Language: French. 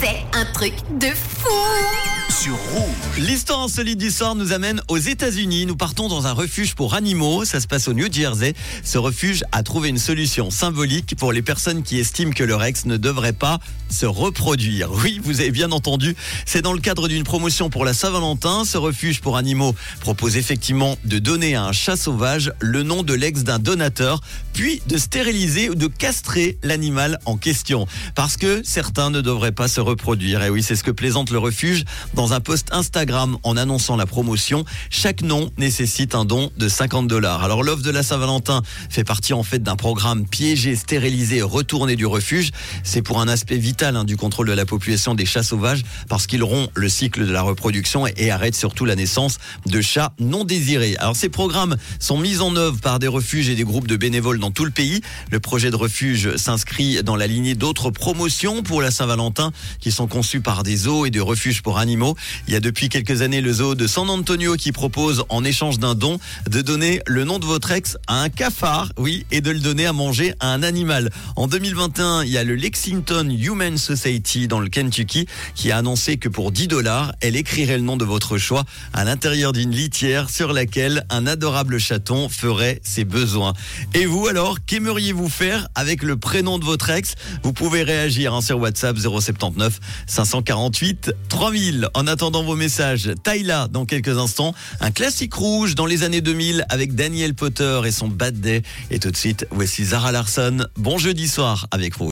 C'est un truc de fou sur Rouge. L'histoire insolite du soir nous amène aux États-Unis. Nous partons dans un refuge pour animaux. Ça se passe au New Jersey. Ce refuge a trouvé une solution symbolique pour les personnes qui estiment que leur ex ne devrait pas se reproduire. Oui, vous avez bien entendu. C'est dans le cadre d'une promotion pour la Saint-Valentin. Ce refuge pour animaux propose effectivement de donner à un chat sauvage le nom de l'ex d'un donateur, puis de stériliser ou de castrer l'animal en question. Parce que certains ne devraient pas se reproduire. Et oui, c'est ce que plaisante le refuge dans un post Instagram en annonçant la promotion. Chaque nom nécessite un don de 50 dollars. Alors l'offre de la Saint-Valentin fait partie en fait d'un programme piégé, stérilisé, retourné du refuge. C'est pour un aspect vital hein, du contrôle de la population des chats sauvages parce qu'ils rompt le cycle de la reproduction et arrêtent surtout la naissance de chats non désirés. Alors ces programmes sont mis en œuvre par des refuges et des groupes de bénévoles dans tout le pays. Le projet de refuge s'inscrit dans la lignée d'autres promotions pour la Saint-Valentin qui sont conçues par des zoos et des refuges pour animaux il y a depuis quelques années le zoo de San Antonio qui propose, en échange d'un don, de donner le nom de votre ex à un cafard, oui, et de le donner à manger à un animal. En 2021, il y a le Lexington Human Society dans le Kentucky qui a annoncé que pour 10 dollars, elle écrirait le nom de votre choix à l'intérieur d'une litière sur laquelle un adorable chaton ferait ses besoins. Et vous alors, qu'aimeriez-vous faire avec le prénom de votre ex? Vous pouvez réagir hein, sur WhatsApp 079 548 3000. En attendant vos messages, Tyla dans quelques instants, un classique rouge dans les années 2000 avec Daniel Potter et son Bad Day. Et tout de suite, voici Zara Larson. Bon jeudi soir avec vous.